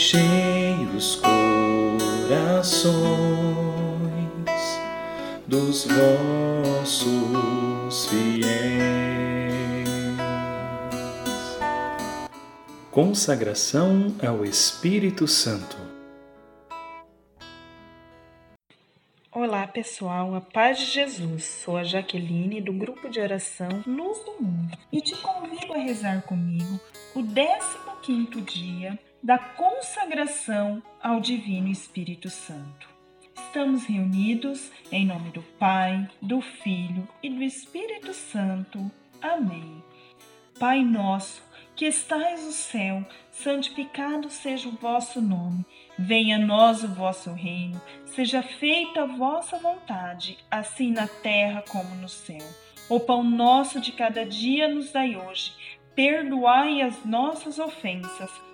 enchei os corações dos vossos fiéis. Consagração ao Espírito Santo. Olá pessoal, a paz de Jesus. Sou a Jaqueline do grupo de oração Luz do Mundo e te convido a rezar comigo o 15 dia da consagração ao Divino Espírito Santo. Estamos reunidos em nome do Pai, do Filho e do Espírito Santo. Amém. Pai nosso, que estais no céu, santificado seja o vosso nome. Venha a nós o vosso reino. Seja feita a vossa vontade, assim na terra como no céu. O pão nosso de cada dia nos dai hoje. Perdoai as nossas ofensas,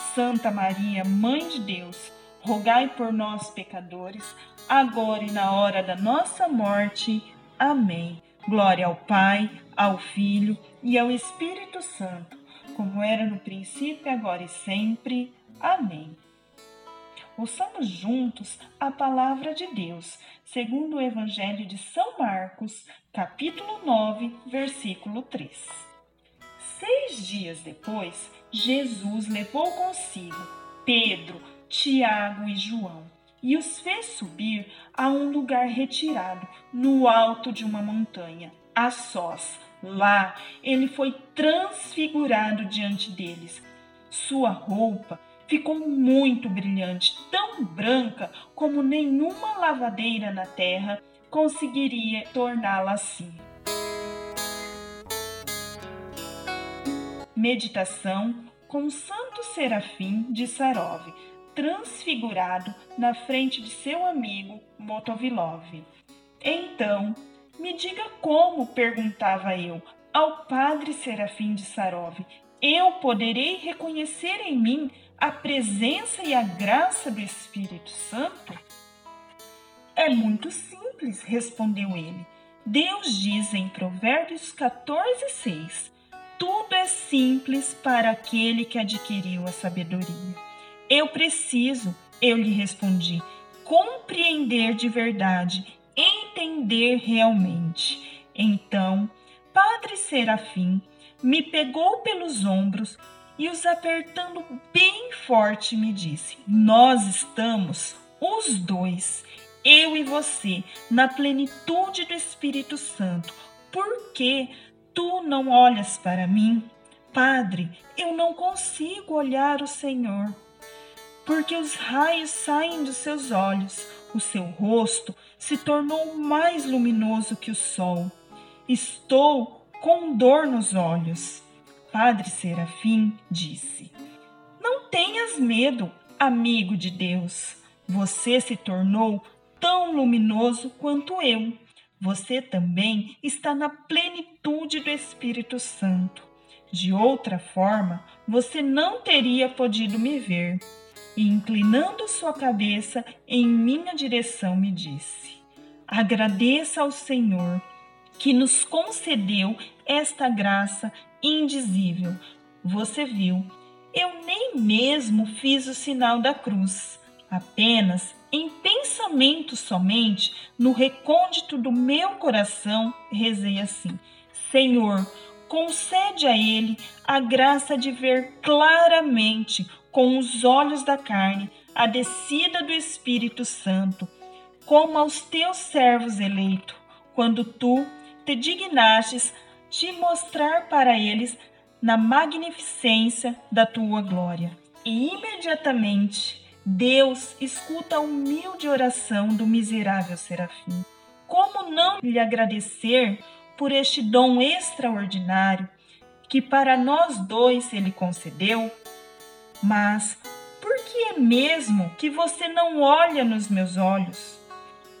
Santa Maria, Mãe de Deus, rogai por nós, pecadores, agora e na hora da nossa morte. Amém. Glória ao Pai, ao Filho e ao Espírito Santo, como era no princípio, agora e sempre. Amém. Ouçamos juntos a palavra de Deus, segundo o Evangelho de São Marcos, capítulo 9, versículo 3. Seis dias depois, Jesus levou consigo Pedro, Tiago e João e os fez subir a um lugar retirado, no alto de uma montanha, a sós. Lá ele foi transfigurado diante deles. Sua roupa ficou muito brilhante, tão branca como nenhuma lavadeira na terra conseguiria torná-la assim. Meditação com Santo Serafim de Sarov, transfigurado na frente de seu amigo Motovilov. Então, me diga como, perguntava eu ao padre Serafim de Sarov, eu poderei reconhecer em mim a presença e a graça do Espírito Santo? É muito simples, respondeu ele. Deus diz em Provérbios 14, 6: tudo é simples para aquele que adquiriu a sabedoria. Eu preciso, eu lhe respondi, compreender de verdade, entender realmente. Então, Padre Serafim me pegou pelos ombros e os apertando bem forte me disse: Nós estamos, os dois, eu e você, na plenitude do Espírito Santo. Por quê? Tu não olhas para mim? Padre, eu não consigo olhar o Senhor, porque os raios saem dos seus olhos, o seu rosto se tornou mais luminoso que o sol. Estou com dor nos olhos. Padre Serafim disse: Não tenhas medo, amigo de Deus. Você se tornou tão luminoso quanto eu você também está na plenitude do Espírito Santo. De outra forma, você não teria podido me ver. E inclinando sua cabeça em minha direção, me disse: Agradeça ao Senhor que nos concedeu esta graça indizível. Você viu, eu nem mesmo fiz o sinal da cruz, apenas em pensamento somente, no recôndito do meu coração, rezei assim: Senhor, concede a ele a graça de ver claramente com os olhos da carne a descida do Espírito Santo, como aos teus servos eleitos, quando tu te dignastes te mostrar para eles na magnificência da tua glória. E imediatamente Deus escuta a humilde oração do miserável serafim. Como não lhe agradecer por este dom extraordinário que para nós dois ele concedeu? Mas por que é mesmo que você não olha nos meus olhos?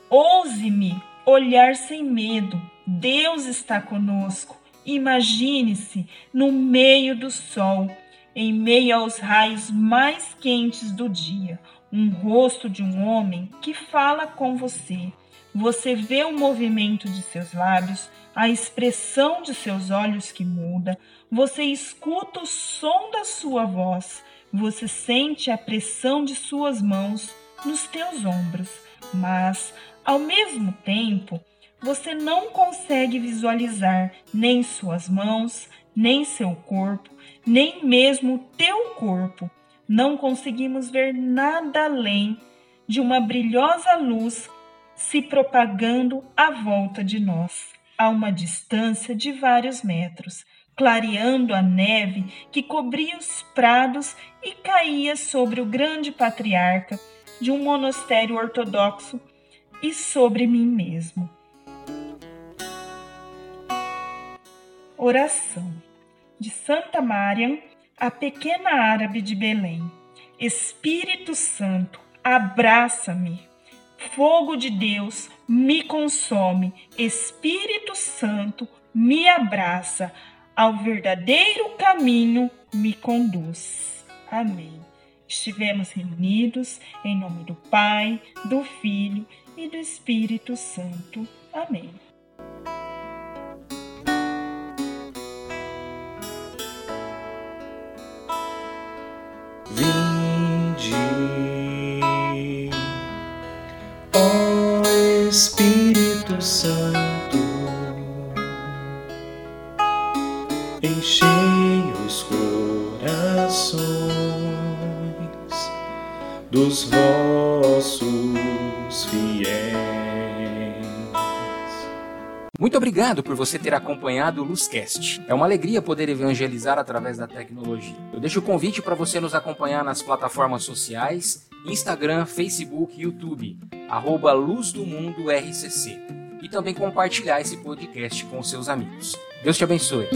Ouse-me olhar sem medo. Deus está conosco. Imagine-se no meio do sol, em meio aos raios mais quentes do dia, um rosto de um homem que fala com você. Você vê o movimento de seus lábios, a expressão de seus olhos que muda, você escuta o som da sua voz, você sente a pressão de suas mãos nos teus ombros, mas, ao mesmo tempo, você não consegue visualizar nem suas mãos, nem seu corpo, nem mesmo teu corpo. Não conseguimos ver nada além de uma brilhosa luz se propagando à volta de nós, a uma distância de vários metros, clareando a neve que cobria os prados e caía sobre o grande patriarca de um monastério ortodoxo e sobre mim mesmo. Oração de Santa Mariam, a pequena árabe de Belém. Espírito Santo, abraça-me. Fogo de Deus me consome. Espírito Santo me abraça. Ao verdadeiro caminho me conduz. Amém. Estivemos reunidos em nome do Pai, do Filho e do Espírito Santo. Amém. Corações dos vossos fiéis. Muito obrigado por você ter acompanhado o Luzcast. É uma alegria poder evangelizar através da tecnologia. Eu deixo o convite para você nos acompanhar nas plataformas sociais, Instagram, Facebook, YouTube, arroba Luz do Mundo RCC. E também compartilhar esse podcast com seus amigos. Deus te abençoe.